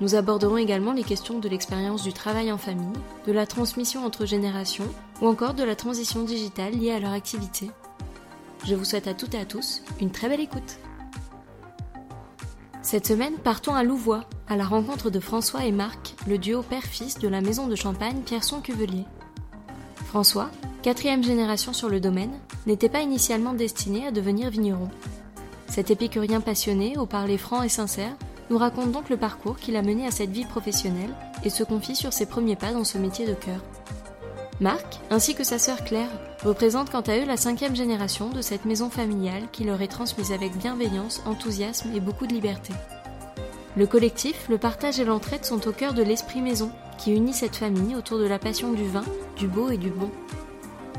Nous aborderons également les questions de l'expérience du travail en famille, de la transmission entre générations ou encore de la transition digitale liée à leur activité. Je vous souhaite à toutes et à tous une très belle écoute. Cette semaine, partons à Louvois, à la rencontre de François et Marc, le duo père-fils de la maison de champagne Pierson-Cuvelier. François, quatrième génération sur le domaine, n'était pas initialement destiné à devenir vigneron. Cet épicurien passionné, au parler franc et sincère, nous raconte donc le parcours qui l'a mené à cette vie professionnelle et se confie sur ses premiers pas dans ce métier de cœur. Marc, ainsi que sa sœur Claire, représentent quant à eux la cinquième génération de cette maison familiale qui leur est transmise avec bienveillance, enthousiasme et beaucoup de liberté. Le collectif, le partage et l'entraide sont au cœur de l'esprit maison qui unit cette famille autour de la passion du vin, du beau et du bon.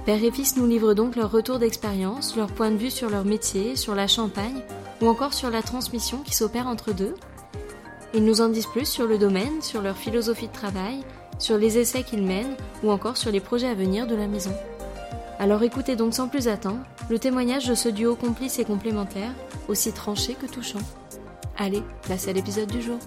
Père et fils nous livrent donc leur retour d'expérience, leur point de vue sur leur métier, sur la champagne, ou encore sur la transmission qui s'opère entre deux, ils nous en disent plus sur le domaine, sur leur philosophie de travail, sur les essais qu'ils mènent ou encore sur les projets à venir de la maison. Alors écoutez donc sans plus attendre le témoignage de ce duo complice et complémentaire, aussi tranché que touchant. Allez, place à l'épisode du jour.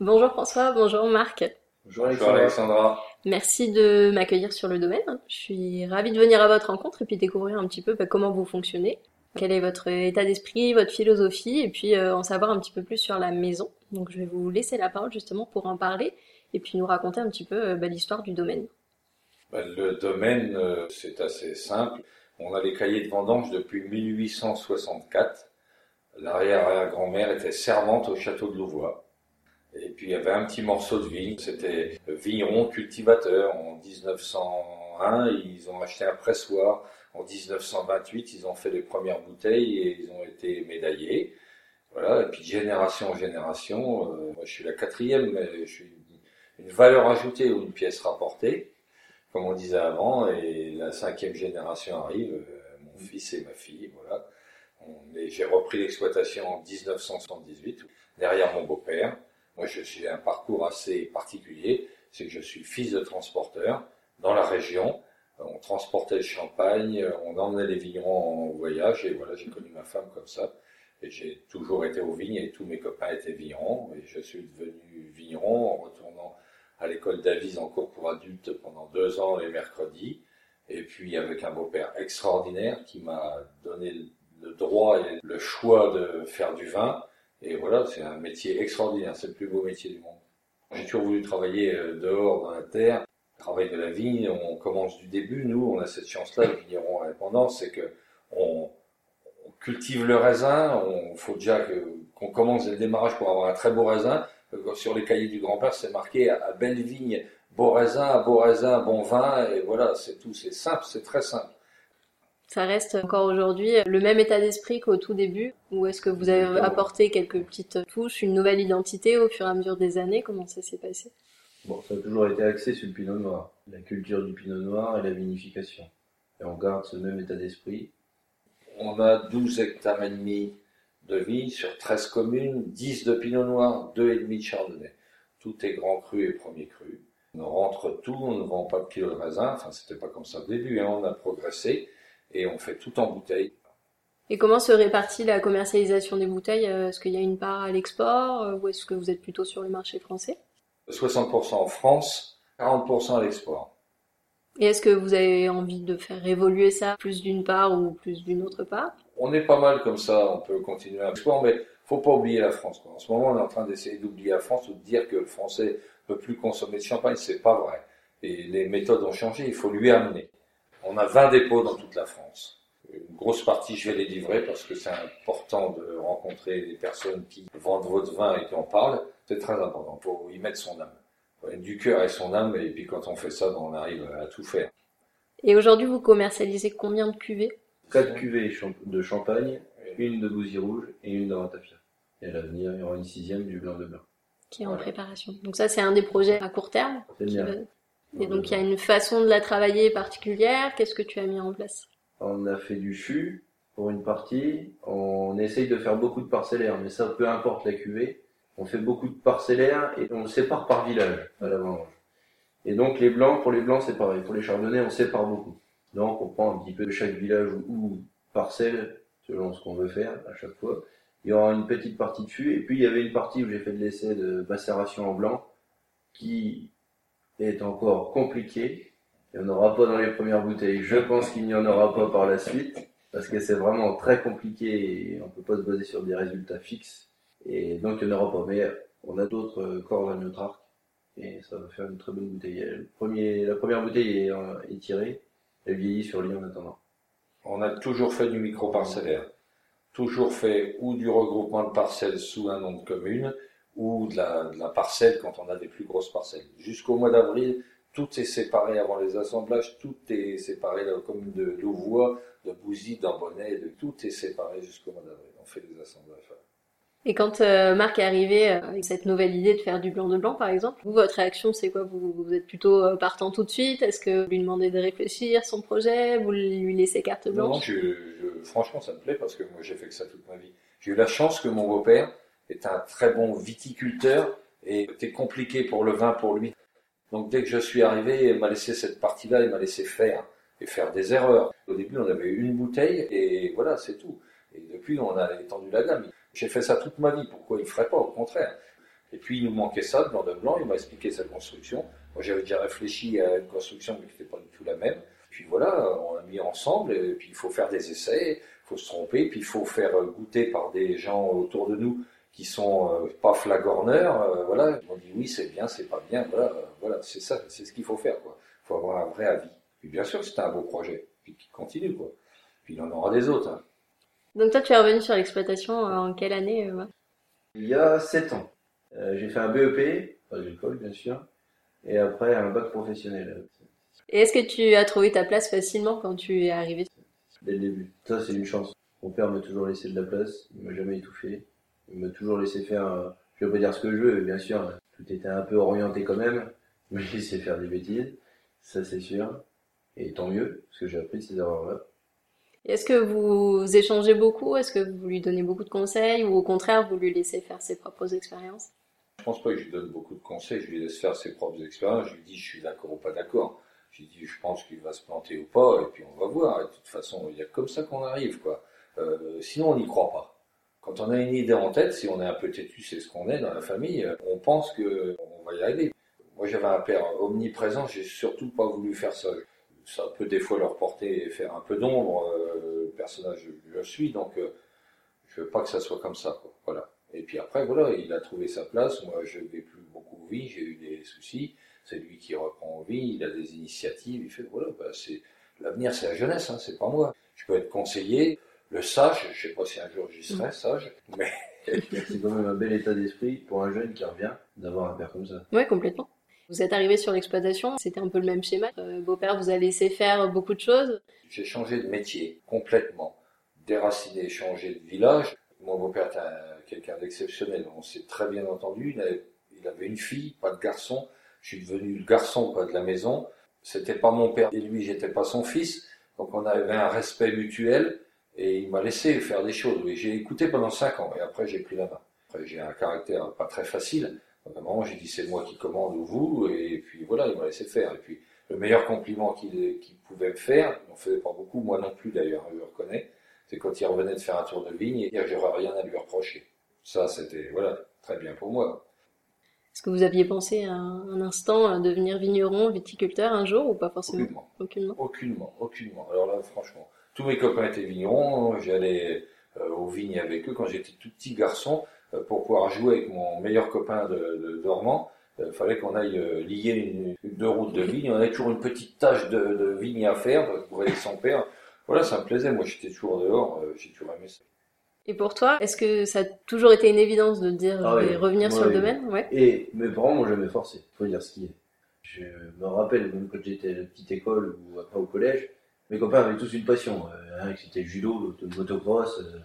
Bonjour François, bonjour Marc. Bonjour Alexandra. Merci de m'accueillir sur le domaine. Je suis ravie de venir à votre rencontre et puis découvrir un petit peu bah, comment vous fonctionnez. Quel est votre état d'esprit, votre philosophie, et puis euh, en savoir un petit peu plus sur la maison. Donc je vais vous laisser la parole justement pour en parler, et puis nous raconter un petit peu euh, bah, l'histoire du domaine. Bah, le domaine, euh, c'est assez simple. On a les cahiers de vendange depuis 1864. L'arrière-grand-mère était servante au château de Louvois. Et puis il y avait un petit morceau de vigne, c'était vigneron cultivateur. En 1901, ils ont acheté un pressoir en 1928, ils ont fait les premières bouteilles et ils ont été médaillés. Voilà, et puis génération en génération, euh, moi je suis la quatrième, mais je suis une valeur ajoutée ou une pièce rapportée, comme on disait avant, et la cinquième génération arrive, euh, mon fils et ma fille, voilà. J'ai repris l'exploitation en 1978, derrière mon beau-père. Moi je suis un parcours assez particulier, c'est que je suis fils de transporteur dans la région, on transportait le champagne, on emmenait les vignerons en voyage, et voilà, j'ai connu ma femme comme ça. Et j'ai toujours été aux vignes, et tous mes copains étaient vignerons, et je suis devenu vigneron en retournant à l'école d'Avise en cours pour adultes pendant deux ans les mercredis, et puis avec un beau-père extraordinaire qui m'a donné le droit et le choix de faire du vin, et voilà, c'est un métier extraordinaire, c'est le plus beau métier du monde. J'ai toujours voulu travailler euh, dehors dans la terre, travail de la vigne, on commence du début. Nous, on a cette chance-là, les vignerons indépendants, c'est que on, cultive le raisin. On faut déjà qu'on commence le démarrage pour avoir un très beau raisin. Sur les cahiers du grand-père, c'est marqué à, belle vigne, beau raisin, à beau raisin, bon vin. Et voilà, c'est tout. C'est simple, c'est très simple. Ça reste encore aujourd'hui le même état d'esprit qu'au tout début Ou est-ce que vous avez apporté quelques petites touches, une nouvelle identité au fur et à mesure des années? Comment ça s'est passé? Bon, ça a toujours été axé sur le pinot noir, la culture du pinot noir et la vinification. Et on garde ce même état d'esprit. On a 12 hectares et demi de vignes sur 13 communes, 10 de pinot noir, 2,5 de chardonnay. Tout est grand cru et premier cru. On rentre tout, on ne vend pas de kilo de raisin, enfin c'était pas comme ça au début, hein. on a progressé et on fait tout en bouteille. Et comment se répartit la commercialisation des bouteilles? Est-ce qu'il y a une part à l'export? Ou est-ce que vous êtes plutôt sur le marché français? 60% en France, 40% à l'export. Et est-ce que vous avez envie de faire évoluer ça plus d'une part ou plus d'une autre part? On est pas mal comme ça, on peut continuer à l'export, mais faut pas oublier la France. En ce moment, on est en train d'essayer d'oublier la France ou de dire que le Français peut plus consommer de champagne, c'est pas vrai. Et les méthodes ont changé, il faut lui amener. On a 20 dépôts dans toute la France. Une grosse partie, je vais les livrer parce que c'est important de rencontrer des personnes qui vendent votre vin et qui en parlent. C'est très important. Il faut y mettre son âme. Du cœur et son âme, et puis quand on fait ça, ben, on arrive à tout faire. Et aujourd'hui, vous commercialisez combien de cuvées? Quatre cuvées de champagne, une de Bouzy Rouge et une de Ratafia. Et à l'avenir, il y aura une sixième du blanc de blanc. qui est en Voilà. préparation. Donc ça, c'est un des projets à court terme. C'est bien. va- Et donc il y a une façon de la travailler particulière. Qu'est-ce que tu as mis en place? On a fait du fût pour une partie. On essaye de faire beaucoup de parcellaires, mais ça, peu importe la cuvée. On fait beaucoup de parcellaires et on sépare par village à la vendange. Et donc les blancs, pour les blancs, c'est pareil. Pour les chardonnays, on sépare beaucoup. Donc on prend un petit peu de chaque village ou, parcelle, selon ce qu'on veut faire à chaque fois. Il y aura une petite partie de fût. Et puis il y avait une partie où j'ai fait de l'essai de macération en blanc qui est encore compliqué. Il n'y en aura pas dans les premières bouteilles. Je pense qu'il n'y en aura pas par la suite. Parce que c'est vraiment très compliqué et on peut pas se baser sur des résultats fixes. Et donc en pas. Mais on a d'autres cordes à notre arc. Et ça va faire une très bonne bouteille. Le premier, la première bouteille est, euh, est tirée. Elle vieillit sur lit en attendant. On a toujours fait du micro-parcellaire. Toujours fait ou du regroupement de parcelles sous un nom de commune, ou de la, de la parcelle quand on a des plus grosses parcelles. Jusqu'au mois d'avril, tout est séparé avant les assemblages, tout est séparé comme de Louvois, de Bouzy, d'Ambonnet, de tout est séparé jusqu'au mois d'avril. On fait des assemblages. Et quand euh, Marc est arrivé euh, avec cette nouvelle idée de faire du blanc de blanc, par exemple, vous, votre réaction, c'est quoi? Vous, vous êtes plutôt euh, partant tout de suite? Est-ce que vous lui demandez de réfléchir son projet? Vous lui laissez carte Non, non, blanche? je, je- franchement, ça me plaît parce que moi, j'ai fait que ça toute ma vie. J'ai eu la chance que mon beau-père est un très bon viticulteur et c'était compliqué pour le vin pour lui. Donc, dès que je suis arrivé, il m'a laissé cette partie-là, il m'a laissé faire et faire des erreurs. Au début, on avait une bouteille et voilà, c'est tout. Et depuis, on a étendu la gamme. J'ai fait ça toute ma vie. Pourquoi il ne ferait pas Au contraire? Et puis, il nous manquait ça, blanc de blanc. Il m'a expliqué sa construction. Moi, j'avais déjà réfléchi à une construction, mais qui n'était pas du tout la même. Puis voilà, on a mis ensemble, et puis il faut faire des essais, il faut se tromper, puis il faut faire euh, goûter par des gens autour de nous qui sont euh, pas flagorneurs, euh, voilà, ils m'ont dit oui, c'est bien, c'est pas bien, voilà, euh, voilà, c'est ça, c'est ce qu'il faut faire, quoi. Il faut avoir un vrai avis. Puis bien sûr, c'était un beau projet, puis qui continue, quoi. Puis il en aura des autres. hein. Donc toi, tu es revenu sur l'exploitation euh, en quelle année euh, ouais Il y a 7 ans, euh, j'ai fait un BEP, pas l'école bien sûr, et après un bac professionnel, Et est-ce que tu as trouvé ta place facilement quand tu es arrivé? Dès le début. Ça, c'est une chance. Mon père m'a toujours laissé de la place, il m'a jamais étouffé. Il m'a toujours laissé faire, je vais pas dire ce que je veux, mais bien sûr, tout était un peu orienté quand même. Il m'a laissé faire des bêtises, ça c'est sûr. Et tant mieux, parce que j'ai appris de ces erreurs-là. Est-ce que vous échangez beaucoup? Est-ce que vous lui donnez beaucoup de conseils? Ou au contraire, vous lui laissez faire ses propres expériences? Je pense pas que je lui donne beaucoup de conseils, je lui laisse faire ses propres expériences, je lui dis je suis d'accord ou pas d'accord. Je lui dis je pense qu'il va se planter ou pas, et puis on va voir. De toute façon, il y a comme ça qu'on arrive, quoi. Euh, sinon, on n'y croit pas. Quand on a une idée en tête, si on est un peu têtu, c'est ce qu'on est dans la famille, euh, on pense que on va y arriver. Moi, j'avais un père omniprésent, j'ai surtout pas voulu faire ça. Ça peut des fois leur porter et faire un peu d'ombre, euh, le personnage que je suis, donc euh, je veux pas que ça soit comme ça, quoi. Voilà. Et puis après, voilà, il a trouvé sa place. Moi, je vais plus beaucoup vie, j'ai eu des soucis. C'est lui qui reprend vie, il a des initiatives. Il fait, voilà, bah, c'est l'avenir, c'est la jeunesse, hein, c'est pas moi. Je peux être conseiller, le sage. Je sais pas si un jour j'y serai sage, mais C'est quand même un bel état d'esprit pour un jeune qui revient d'avoir un père comme ça. Oui, complètement. Vous êtes arrivé sur l'exploitation, c'était un peu le même schéma. Euh, Beau-père vous a laissé faire beaucoup de choses. j'ai changé de métier complètement, déraciné, changé de village. Mon beau-père était un- quelqu'un d'exceptionnel. On s'est très bien entendu. Il avait, une fille, pas de garçon. Je suis devenu le garçon, de la maison. C'était pas mon père et lui, j'étais pas son fils. Donc on avait un respect mutuel et il m'a laissé faire des choses. J'ai écouté pendant cinq ans et après j'ai pris la main. Après j'ai un caractère pas très facile. À un moment j'ai dit c'est moi qui commande ou vous et puis voilà il m'a laissé faire. Et puis le meilleur compliment qu'il qu'il pouvait me faire, il n'en faisait pas beaucoup, moi non plus d'ailleurs, je le reconnais, c'est quand il revenait de faire un tour de vigne et dire j'aurais rien à lui reprocher. Ça c'était voilà très bien pour moi. Est-ce que vous aviez pensé un, un instant à devenir vigneron, viticulteur un jour ou pas forcément? Aucunement. Aucunement. Aucunement, aucunement. Alors là, franchement, tous mes copains étaient vignerons, j'allais euh, aux vignes avec eux quand j'étais tout petit garçon, euh, pour pouvoir jouer avec mon meilleur copain de, de Dormant. Il fallait qu'on aille euh, lier une, une- deux routes de vigne. On avait toujours une petite tâche de, de vigne à faire pour aider son père. Voilà, ça me plaisait. Moi, j'étais toujours dehors. euh, J'ai toujours aimé ça. Et pour toi, est-ce que ça a toujours été une évidence de dire Ah je vais oui. revenir Ouais, sur le domaine? Ouais. Et mes parents m'ont jamais forcé, faut dire ce qui est. Je me rappelle, même quand j'étais à la petite école ou après au collège, mes copains avaient tous une passion. Euh, un qui c'était le judo, l'autre le motocross, euh,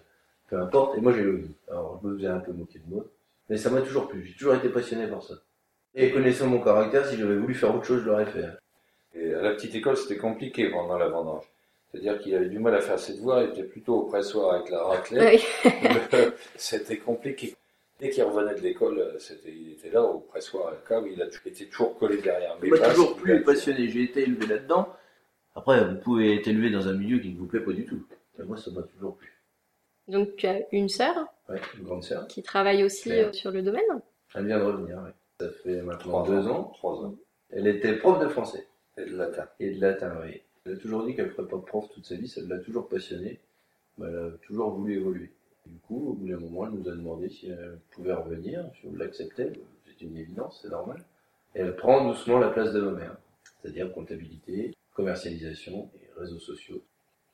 peu importe. Et moi j'ai le. Alors je me faisais un peu moquer de moi, Mais ça m'a toujours plu. J'ai toujours été passionné par ça. Et connaissant mon caractère, si j'avais voulu faire autre chose, je l'aurais fait. Et à la petite école, c'était compliqué pendant la vendange. C'est-à-dire qu'il avait du mal à faire ses devoirs, il était plutôt au pressoir avec la raclette. Oui. c'était compliqué. Dès qu'il revenait de l'école, c'était, il était là au pressoir à la cave, il a été toujours collé derrière mes places, toujours il plu a- et passionné. J'ai été élevé là-dedans. Après, vous pouvez être élevé dans un milieu qui ne vous plaît pas du tout. Mais moi, ça m'a toujours plu. Donc tu as une sœur Ouais, une grande sœur. qui travaille aussi Claire. euh, sur le domaine. Elle vient de revenir, ouais. Ça fait maintenant Trois deux ans. Trois ans. Elle était prof de français Et de latin. et de latin, oui. Elle a toujours dit qu'elle ferait pas de prof toute sa vie, ça l'a toujours passionnée. Mais elle a toujours voulu évoluer. Du coup, au bout d'un moment, elle nous a demandé si elle pouvait revenir, si on l'acceptait. C'est une évidence, c'est normal. Et elle prend doucement la place de ma mère. C'est-à-dire comptabilité, commercialisation et réseaux sociaux.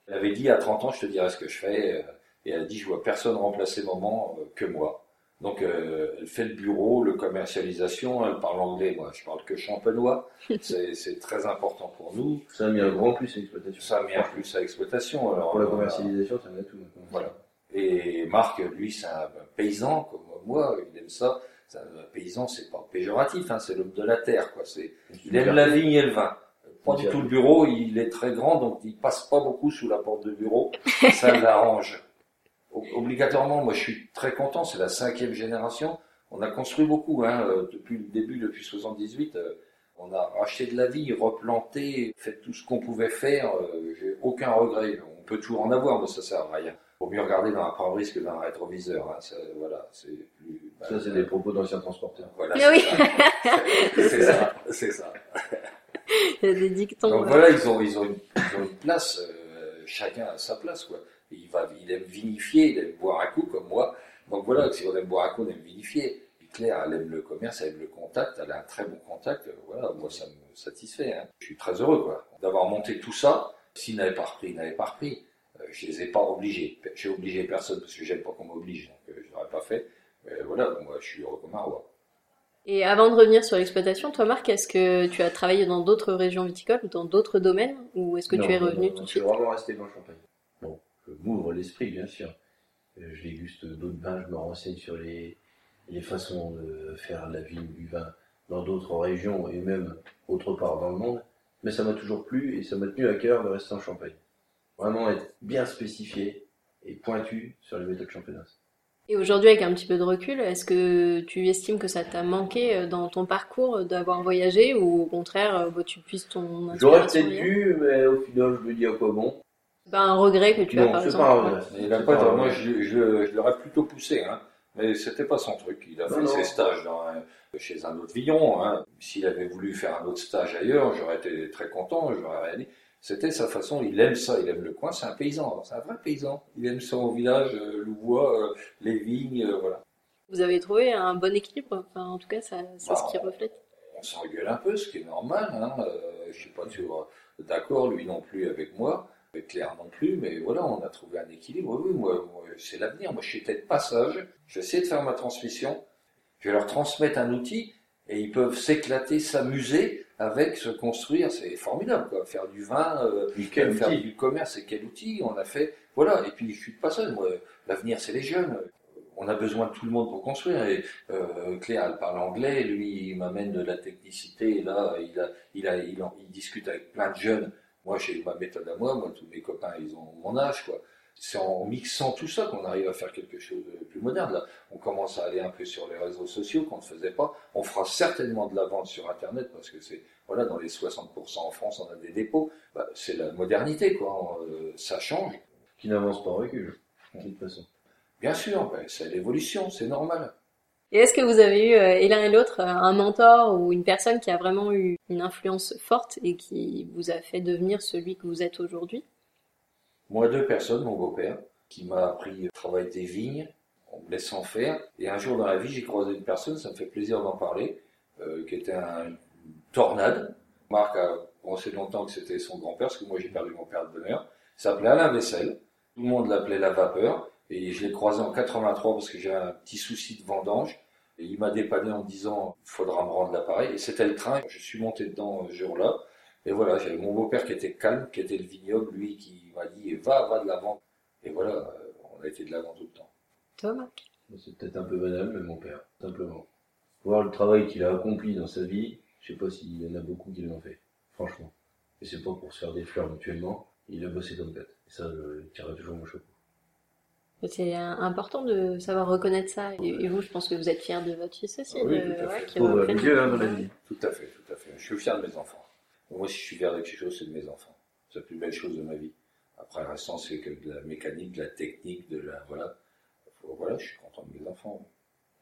Elle avait dit à 30 ans, je te dirai ce que je fais. Et elle a dit, je vois personne remplacer maman euh, que moi. Donc euh, elle fait le bureau, le commercialisation, elle parle anglais, moi je parle que champenois. C'est c'est très important pour nous. Ça a mis un grand plus à l'exploitation. Ça a mis un plus à l'exploitation. Pour la euh, commercialisation, ça met tout maintenant. Voilà. Et Marc, lui, c'est un paysan comme moi, il aime ça. Un paysan, c'est pas péjoratif, hein, c'est l'homme de la terre, quoi. C'est, il aime la vigne et le vin. Pas du tout le bureau, il est très grand, donc il passe pas beaucoup sous la porte de bureau. Ça l'arrange. Obligatoirement, moi je suis très content, c'est la cinquième génération. On a construit beaucoup, hein, euh, depuis le début, depuis 78. euh, On a racheté de la vigne, replanté, fait tout ce qu'on pouvait faire. euh, J'ai aucun regret. On peut toujours en avoir, mais ça sert à rien. Faut mieux regarder dans un pare-brise que dans un rétroviseur. Hein. Ça, voilà, c'est plus. bah, Ça, c'est des propos d'anciens transporteurs. Voilà, Ah oui. c'est ça, c'est ça. Il y a des dictons. Donc voilà, ils ont, ils ont, une, ils ont une place, euh, chacun a sa place, quoi. Il, aime vinifier, il aime boire un coup, comme moi. Donc voilà, si on aime boire un coup, on aime vinifier. Puis Claire, elle aime le commerce, elle aime le contact, elle a un très bon contact. euh, Voilà, moi, ça me satisfait. Hein. Je suis très heureux, quoi. D'avoir monté tout ça. S'ils n'avaient pas repris, ils n'avaient pas repris. Euh, je les ai pas obligés. J'ai obligé personne parce que j'aime pas qu'on m'oblige, donc euh, je l'aurais pas fait. Mais voilà, moi, je suis heureux comme un roi. Et avant de revenir sur l'exploitation, toi Marc, est-ce que tu as travaillé dans d'autres régions viticoles ou dans d'autres domaines ou est-ce que Non, tu es revenu non, tout de Je suis suite? vraiment resté dans le champagne. L'esprit, bien sûr. Euh, Je déguste d'autres vins, je me renseigne sur les, les façons de faire la vigne, du vin dans d'autres régions et même autre part dans le monde. Mais ça m'a toujours plu et ça m'a tenu à cœur de rester en Champagne. Vraiment être bien spécifié et pointu sur les méthodes champenoises. Et aujourd'hui, avec un petit peu de recul, est-ce que tu estimes que ça t'a manqué euh, dans ton parcours d'avoir voyagé ou au contraire, euh, bah, tu puisses ton J'aurais peut-être dû, mais au final, je me dis à quoi bon. C'est pas un regret que tu as non, par c'est exemple pas un regret. Il a C'est pas, pas un moi, regret. je, je, je l'aurais plutôt poussé, hein. Mais c'était pas son truc. Il a Non, fait non. ses stages dans un- chez un autre vigneron, hein. S'il avait voulu faire un autre stage ailleurs, j'aurais été très content, j'aurais rien dit. C'était sa façon, il aime ça, il aime le coin, c'est un paysan, c'est un vrai paysan. Il aime son village, euh, Louvois, euh, les vignes, euh, voilà. Vous avez trouvé un bon équilibre, enfin, en tout cas, ça, c'est Bah, ce qui reflète. On s'engueule un peu, ce qui est normal, hein. Euh, je suis pas toujours d'accord, lui non plus avec moi, avec Claire non plus, mais voilà, on a trouvé un équilibre. Oui, moi, moi, c'est l'avenir. Moi, je suis peut-être passage. Je vais essayer de faire ma transmission. Je vais leur transmettre un outil et ils peuvent s'éclater, s'amuser avec se construire. C'est formidable, quoi. Faire du vin, euh, quel faire outil du commerce, c'est quel outil on a fait. Voilà. Et puis, je suis pas seul. Moi, l'avenir, c'est les jeunes. On a besoin de tout le monde pour construire. Et euh, Claire, elle parle anglais. Lui, il m'amène de la technicité. Et là, il a, il a, il, en- il discute avec plein de jeunes. Moi, j'ai ma méthode à moi. Moi, tous mes copains, ils ont mon âge, quoi. C'est en mixant tout ça qu'on arrive à faire quelque chose de plus moderne. Là, on commence à aller un peu sur les réseaux sociaux qu'on ne faisait pas. On fera certainement de la vente sur Internet parce que c'est, voilà, dans les 60% en France, on a des dépôts. Bah, c'est la modernité, quoi. Euh, ça change. qui n'avance pas en recul, de toute façon. Bien sûr, ben, c'est l'évolution, c'est normal. Et est-ce que vous avez eu, euh, et l'un et l'autre, euh, un mentor ou une personne qui a vraiment eu une influence forte et qui vous a fait devenir celui que vous êtes aujourd'hui? Moi, deux personnes, mon beau-père, qui m'a appris à travailler des vignes en me laissant faire. Et un jour dans la vie, j'ai croisé une personne, ça me fait plaisir d'en parler, euh, qui était un- une tornade. Marc a pensé longtemps que c'était son grand-père, parce que moi j'ai perdu mon père de bonheur. Il s'appelait Alain Vessel. Tout le monde l'appelait la vapeur. Et je l'ai croisé en 83 parce que j'ai un petit souci de vendange. Et il m'a dépanné en me disant, il faudra me rendre l'appareil. Et c'était le train. Je suis monté dedans ce jour-là. Et voilà, j'avais mon beau-père qui était calme, qui était le vignoble, lui qui m'a dit va, va de l'avant. Et voilà, euh, on a été de l'avant tout le temps. Marc C'est peut-être un peu banal, mais mon père, simplement. Voir le travail qu'il a accompli dans sa vie, je sais pas s'il y en a beaucoup qui l'ont fait, franchement. Et c'est pas pour se faire des fleurs mutuellement, il a bossé comme bête. Et ça, je tirerai toujours mon chapeau. C'est euh, important de savoir reconnaître ça. Et vous, je pense que vous êtes fier de votre fils aussi. Ah oui, de, tout à fait. qui Dieu, hein, dans la vie. Tout à fait, tout à fait. Je suis fier de mes enfants. Moi, si je suis fier de quelque chose, c'est de mes enfants. C'est la plus belle chose de ma vie. Après, le restant, c'est que de la mécanique, de la technique, de la, voilà. Voilà, je suis content de mes enfants.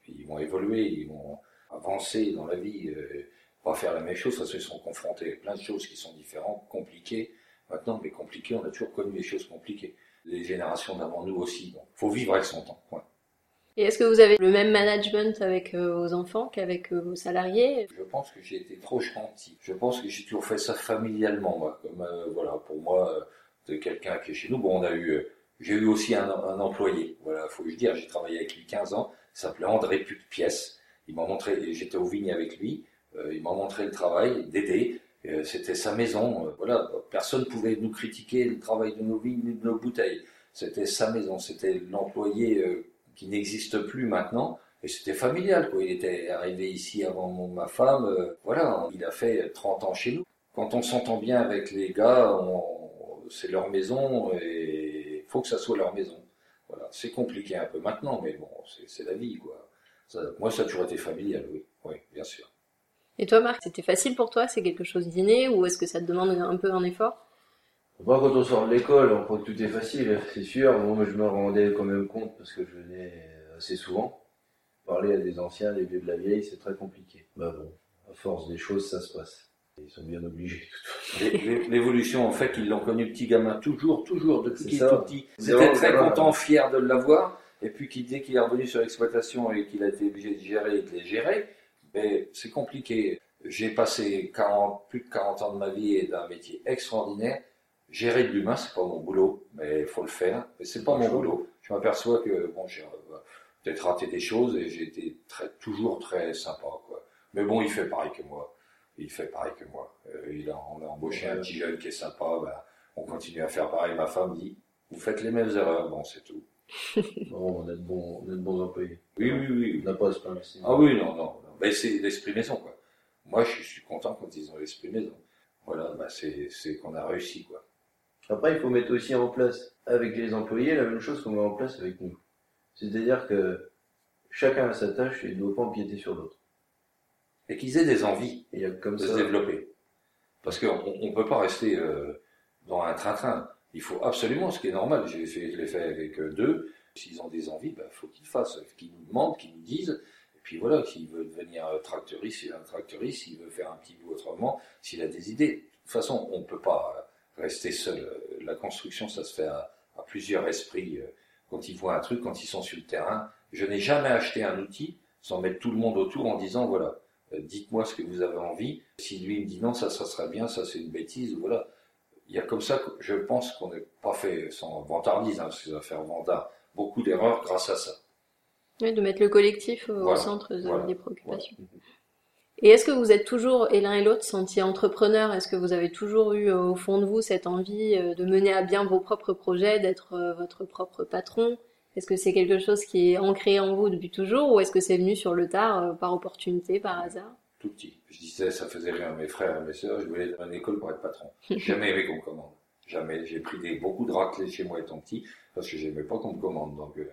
Puis ils vont évoluer, ils vont avancer dans la vie, euh, pas faire la même chose, parce qu'ils sont confrontés à plein de choses qui sont différentes, compliquées. Maintenant, mais compliquées, on a toujours connu les choses compliquées. Les générations d'avant nous aussi. Donc, faut vivre avec son temps. Et est-ce que vous avez le même management avec euh, vos enfants qu'avec euh, vos salariés? Je pense que j'ai été trop gentil. Je pense que j'ai toujours fait ça familialement, moi. Comme euh, voilà, pour moi, de quelqu'un qui est chez nous. Bon, on a eu, j'ai eu aussi un, un employé. Voilà, faut dire. J'ai travaillé avec lui 15 ans. Il s'appelait André Pièce. Il m'a montré. J'étais au vigne avec lui. Il m'a montré le travail d'aider. Euh, C'était sa maison. euh, voilà, personne pouvait nous critiquer le travail de nos vignes, de nos bouteilles. C'était sa maison. C'était l'employé euh, qui n'existe plus maintenant. Et c'était familial, quoi. Il était arrivé ici avant ma femme. voilà, il a fait 30 ans chez nous. Quand on s'entend bien avec les gars, c'est leur maison et faut que ça soit leur maison. Voilà, c'est compliqué un peu maintenant, mais bon, c'est c'est la vie, quoi. Ça- moi, ça a toujours été familial, oui, oui, bien sûr. Et toi, Marc, c'était facile pour toi C'est quelque chose d'inné ou est-ce que ça te demande un peu un effort? Moi, quand on sort de l'école, on croit que tout est facile, c'est sûr. Moi, je me rendais quand même compte parce que je venais assez souvent. Parler à des anciens, des vieux de la vieille, c'est très compliqué. Bah bon, à force des choses, ça se passe. Ils sont bien obligés, de toute façon. L'é- l'é- L'évolution, en fait, ils l'ont connu petit gamin, toujours, toujours, depuis qu'il est ça. tout petit. Ils étaient très contents, fiers de l'avoir. Et puis, dès qu'il est revenu sur l'exploitation et qu'il a été obligé de gérer et de les gérer, ben, c'est compliqué. J'ai passé 40, plus de 40 ans de ma vie et d'un métier extraordinaire. Gérer de l'humain, c'est pas mon boulot, mais il faut le faire. Mais c'est pas mon boulot. Je m'aperçois que, bon, j'ai euh, peut-être raté des choses et j'ai été très, toujours très sympa, quoi. Mais bon, il fait pareil que moi. Il fait pareil que moi. Euh, il a, on a embauché un petit jeune qui est sympa, ben, on continue à faire pareil. Ma femme dit, vous faites les mêmes erreurs, bon, c'est tout. Bon, on a de bons, on de bons employés. Oui, oui, oui. On n'a pas à se Ah oui, non, non. C'est l'esprit maison, quoi. Moi, je suis content quand ils ont l'esprit maison. Voilà, bah, c'est qu'on a réussi, quoi. Après, il faut mettre aussi en place avec les employés la même chose qu'on met en place avec nous. C'est-à-dire que chacun a sa tâche et ne doit pas empiéter sur l'autre. Et qu'ils aient des envies Et comme de ça. se développer. Parce qu'on ne peut pas rester euh, dans un train-train. Il faut absolument, ce qui est normal, je l'ai fait avec euh, deux, s'ils ont des envies, il faut qu'ils fassent, qu'ils nous demandent, qu'ils nous disent. Puis voilà, s'il veut devenir euh, tracteuriste, il est un tracteuriste, s'il veut faire un petit bout autrement, s'il a des idées. De toute façon, on ne peut pas euh, rester seul. Euh, La construction, ça se fait à, plusieurs esprits. Quand ils voient un truc, quand ils sont sur le terrain, je n'ai jamais acheté un outil sans mettre tout le monde autour en disant, voilà, dites-moi ce que vous avez envie. Si lui me dit non, ça, ça serait bien, ça c'est une bêtise, voilà. Il y a comme ça je pense qu'on n'est pas fait sans vantardise, hein, parce que ça va faire. Beaucoup d'erreurs grâce à ça. Oui, de mettre le collectif au Voilà, centre de- voilà, des préoccupations. Et est-ce que vous êtes toujours, et l'un et l'autre, senti entrepreneur Est-ce que vous avez toujours eu euh, au fond de vous cette envie euh, de mener à bien vos propres projets, d'être euh, votre propre patron? Est-ce que c'est quelque chose qui est ancré en vous depuis toujours ou est-ce que c'est venu sur le tard, par opportunité, par hasard? Tout petit. Je disais, ça faisait rire mes frères et mes sœurs, je voulais être en école pour être patron. Jamais aimé qu'on commande. Jamais. J'ai pris des, beaucoup de raclés chez moi étant petit, parce que j'aimais pas qu'on me commande. Donc, euh,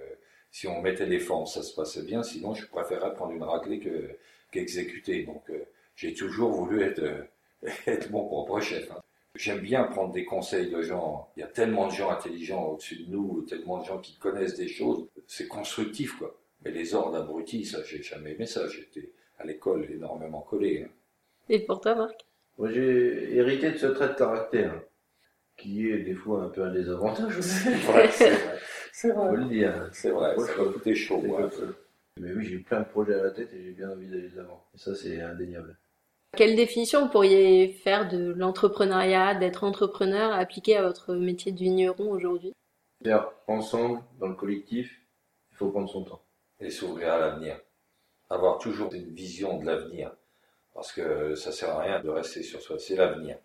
si on mettait les formes, ça se passait bien. Sinon, je préférais prendre une raclée que, qu'exécuter. Donc, euh, j'ai toujours voulu être, euh, être mon propre chef. hein. J'aime bien prendre des conseils de gens. Il y a tellement de gens intelligents au-dessus de nous, tellement de gens qui connaissent des choses. C'est constructif, quoi. Mais les ordres abrutis, ça, j'ai jamais aimé ça. J'étais à l'école énormément collé. hein. Et pour toi, Marc? Moi, j'ai hérité de ce trait de caractère, qui est des fois un peu un désavantage. C'est vrai, c'est vrai. C'est Faut le dire. C'est vrai, Moi, ça je- va coûter chaud, moi. Mais oui, j'ai plein de projets à la tête et j'ai bien envie d'aller de l'avant. Et ça, c'est indéniable. Quelle définition vous pourriez faire de l'entrepreneuriat, d'être entrepreneur appliqué à votre métier de vigneron aujourd'hui? Faire ensemble, dans le collectif, il faut prendre son temps. Et s'ouvrir à l'avenir. Avoir toujours une vision de l'avenir. Parce que ça sert à rien de rester sur soi, c'est l'avenir.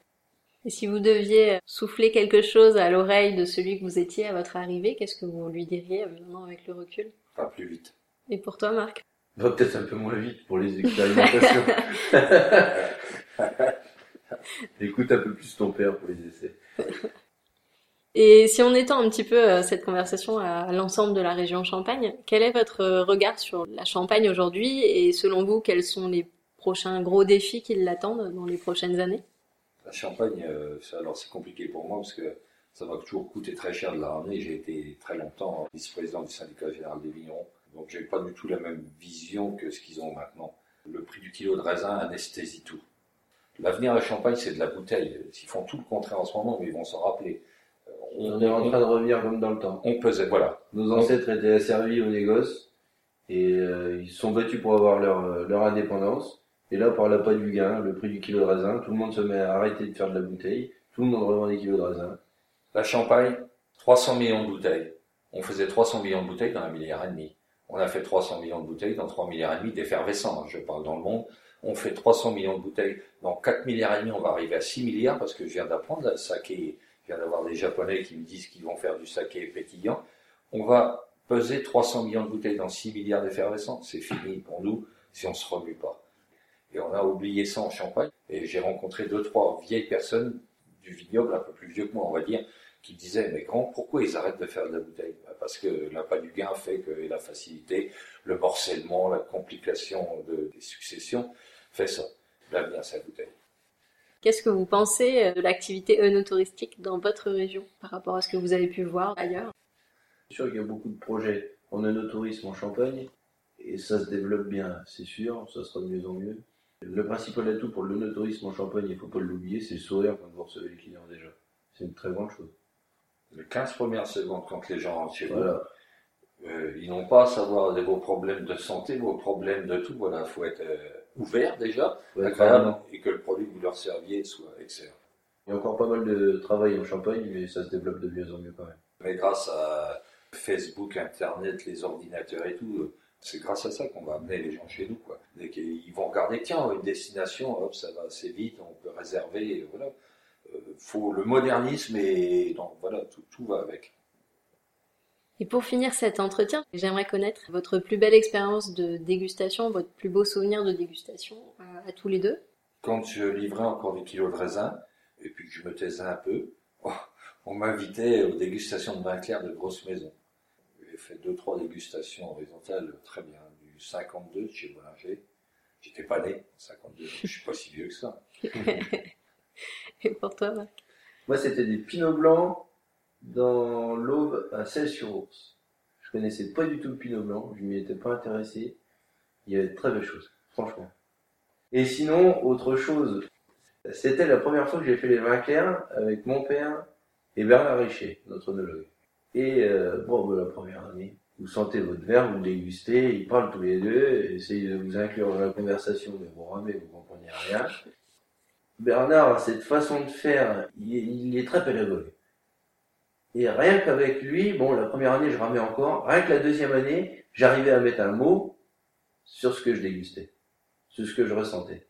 Et si vous deviez souffler quelque chose à l'oreille de celui que vous étiez à votre arrivée, qu'est-ce que vous lui diriez euh, maintenant avec le recul? Pas plus vite. Et pour toi, Marc? Va peut-être un peu moins vite pour les expérimentations. Écoute un peu plus ton père pour les essais. Et si on étend un petit peu euh, cette conversation à l'ensemble de la région Champagne, quel est votre regard sur la Champagne aujourd'hui? Et selon vous, quels sont les prochains gros défis qui l'attendent dans les prochaines années? La Champagne, euh, alors c'est compliqué pour moi parce que ça m'a toujours coûté très cher de la ramener. J'ai été très longtemps vice-président du syndicat général des vignerons, donc j'ai pas du tout la même vision que ce qu'ils ont maintenant. Le prix du kilo de raisin anesthésie tout. L'avenir de la Champagne, c'est de la bouteille. Ils font tout le contraire en ce moment, mais ils vont s'en rappeler. On est en train de revenir comme dans le temps. On pesait, voilà. Nos ancêtres étaient asservis au négoce et euh, ils sont battus pour avoir leur, euh, leur indépendance. Et là, par l'appât du gain, le prix du kilo de raisin, tout le monde se met à arrêter de faire de la bouteille. Tout le monde revend des kilos de raisin. La Champagne, 300 millions de bouteilles. On faisait 300 millions de bouteilles dans un milliard et demi. On a fait 300 millions de bouteilles dans 3 milliards et demi d'effervescents. Je parle dans le monde. On fait 300 millions de bouteilles dans 4 milliards et demi. On va arriver à 6 milliards parce que je viens d'apprendre à saké je viens d'avoir des Japonais qui me disent qu'ils vont faire du saké pétillant. On va peser 300 millions de bouteilles dans 6 milliards d'effervescents. C'est fini pour nous si on se remue pas. Et on a oublié ça en Champagne. Et j'ai rencontré deux, trois vieilles personnes du vignoble, un peu plus vieux que moi, on va dire, qui disaient, mais grand, pourquoi ils arrêtent de faire de la bouteille? Bah, Parce que l'appât du gain fait que la facilité, le morcellement, la complication de, des successions fait ça. L'avenir, c'est la bouteille. Qu'est-ce que vous pensez euh, de l'activité œnotouristique dans votre région par rapport à ce que vous avez pu voir ailleurs? C'est sûr qu'il y a beaucoup de projets en œnotourisme en Champagne et ça se développe bien, c'est sûr, ça sera de mieux en mieux. Le principal atout pour l'œnotourisme en Champagne, il ne faut pas l'oublier, c'est le sourire quand vous recevez les clients déjà. C'est une très grande chose. Les 15 premières secondes quand les gens rentrent chez vous, euh, ils n'ont pas à savoir de vos problèmes de santé, vos problèmes de tout. Voilà, faut être euh, ouvert déjà, Ouais, agréable, et que le produit que vous leur serviez soit excellent. Il y a encore pas mal de travail en Champagne, mais ça se développe de mieux en mieux quand même. Mais grâce à Facebook, Internet, les ordinateurs et tout, euh, c'est grâce à ça qu'on va amener les gens chez nous. Quoi. Qu'ils vont regarder, tiens, une destination, hop, ça va assez vite, on peut réserver, voilà. Euh, faut le modernisme et donc voilà, tout, tout va avec. Et pour finir cet entretien, j'aimerais connaître votre plus belle expérience de dégustation, votre plus beau souvenir de dégustation à, à tous les deux. Quand je livrais encore des kilos de raisin, et puis que je me taisais un peu, oh, on m'invitait aux dégustations de vin clair de grosses maisons. J'ai fait deux, trois dégustations horizontales très bien, du 52 de chez Bollinger. J'étais pas né en 52, je suis pas si vieux que ça. Et pour toi, Marc? Moi, c'était des pinots blancs dans l'Aube à Celles-sur-Ours. Je connaissais pas du tout le pinot blanc, je m'y étais pas intéressé. Il y avait de très belles choses, franchement. Et sinon, autre chose, c'était la première fois que j'ai fait les vins clairs avec mon père et Bernard Richer, notre oenologue. Et euh, bon, bah, la première année, vous sentez votre verre, vous dégustez, ils parlent tous les deux, essayez de vous inclure dans la conversation, mais vous ramez, vous comprenez rien. Bernard a cette façon de faire, il est, il est très pédagogue. Et rien qu'avec lui, bon, la première année, je ramais encore, rien que la deuxième année, j'arrivais à mettre un mot sur ce que je dégustais, sur ce que je ressentais.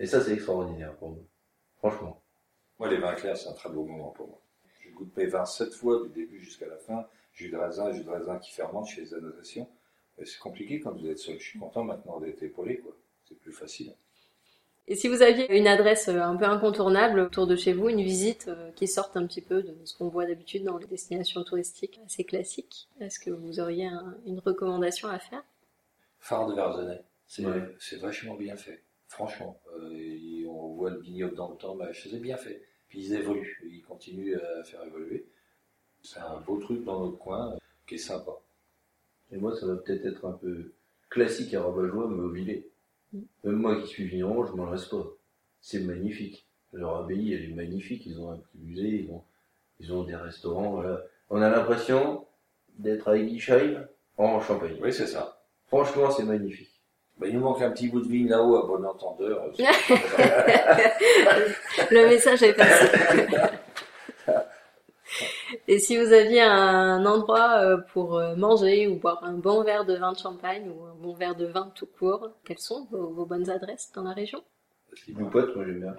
Et ça, c'est extraordinaire pour moi. Franchement. Moi, les vins clairs, c'est un très beau moment pour moi. Je goûte mes vins sept fois, du début jusqu'à la fin. Jus de raisin, jus de raisin qui fermente, fais les annotations. Mais c'est compliqué quand vous êtes seul. Je suis content maintenant d'être épaulé, quoi. C'est plus facile. Et si vous aviez une adresse euh, un peu incontournable autour de chez vous, une visite euh, qui sorte un petit peu de ce qu'on voit d'habitude dans les destinations touristiques assez classiques, est-ce que vous auriez un- une recommandation à faire? Phare de Verzenay. C'est Ouais. vachement bien fait. Franchement. Euh, on voit le vignoble dans le temps, mais c'est bien fait. Puis ils évoluent. Ils continuent à faire évoluer. C'est un beau truc dans notre coin qui est sympa. Et moi, ça va peut-être être un peu classique à rabat-joie, mais au Villet. Mm. Même moi qui suis vigneron, je m'en lasse pas. C'est magnifique. Leur abbaye, elle est magnifique. Ils ont un petit musée, ils ont, ils ont des restaurants, voilà. On a l'impression d'être à Eguisheim en Champagne. Oui, c'est ça. Franchement, c'est magnifique. Ben, il nous manque un petit bout de vigne là-haut à bon entendeur. Le message est passé. Et si vous aviez un endroit euh, pour euh, manger ou boire un bon verre de vin de champagne ou un bon verre de vin tout court, quelles sont vos, vos bonnes adresses dans la région? Loupote, moi j'aime bien.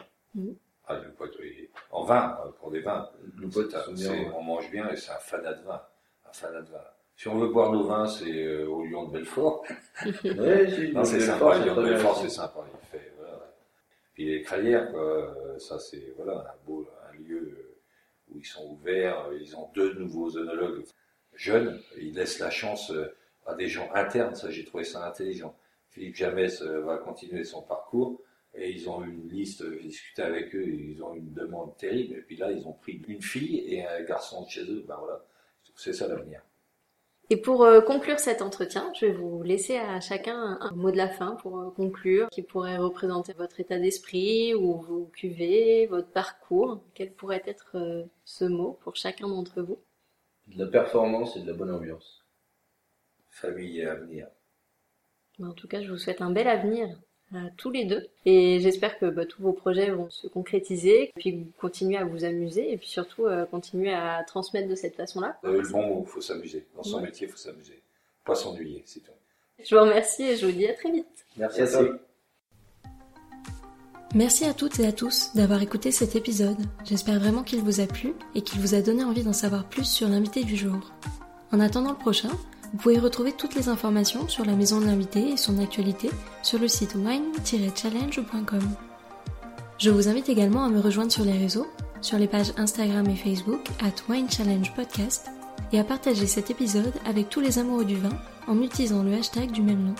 Ah, le pote, oui. En vin, euh, pour des vins. Loupote, c'est- ouais. on mange bien et c'est un fanat de vin. Un fanat de vin. Si on veut boire nos vins, c'est euh, au Lion de Belfort. Ouais, c'est sympa, le Lion de Belfort, c'est sympa. Il fait, voilà. Puis les crayères, quoi, euh, ça c'est voilà, un beau un lieu euh, où ils sont ouverts. Ils ont deux nouveaux œnologues jeunes. Ils laissent la chance euh, à des gens internes. Ça, j'ai trouvé ça intelligent. Philippe Jamès euh, va continuer son parcours. Et ils ont une liste, j'ai discuté avec eux, ils ont une demande terrible. Et puis là, ils ont pris une fille et un garçon de chez eux. Ben voilà, c'est ça l'avenir. Et pour euh, conclure cet entretien, je vais vous laisser à chacun un, mot de la fin pour euh, conclure, qui pourrait représenter votre état d'esprit ou vos cuvées, votre parcours. Quel pourrait être euh, ce mot pour chacun d'entre vous? De la performance et de la bonne ambiance. Famille et avenir. En tout cas, je vous souhaite un bel avenir à tous les deux. Et j'espère que bah, tous vos projets vont se concrétiser, puis que vous continuez à vous amuser, et puis surtout euh, continuer à transmettre de cette façon-là. Avez le bon mot, il faut s'amuser. Dans son Ouais. métier, il faut s'amuser. Pas s'ennuyer, c'est tout. Je vous remercie et je vous dis à très vite. Merci, à toi. Merci à toutes et à tous d'avoir écouté cet épisode. J'espère vraiment qu'il vous a plu et qu'il vous a donné envie d'en savoir plus sur l'invité du jour. En attendant le prochain, vous pouvez retrouver toutes les informations sur la maison de l'invité et son actualité sur le site wine-challenge.com. Je vous invite également à me rejoindre sur les réseaux, sur les pages Instagram et Facebook at Wine et à partager cet épisode avec tous les amoureux du vin en utilisant le hashtag du même nom.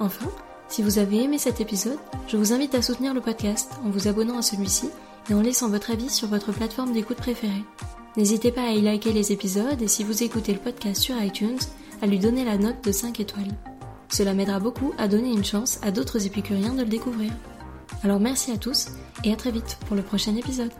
Enfin, si vous avez aimé cet épisode, je vous invite à soutenir le podcast en vous abonnant à celui-ci et en laissant votre avis sur votre plateforme d'écoute préférée. N'hésitez pas à y liker les épisodes et si vous écoutez le podcast sur iTunes, à lui donner la note de 5 étoiles. Cela m'aidera beaucoup à donner une chance à d'autres épicuriens de le découvrir. Alors merci à tous et à très vite pour le prochain épisode.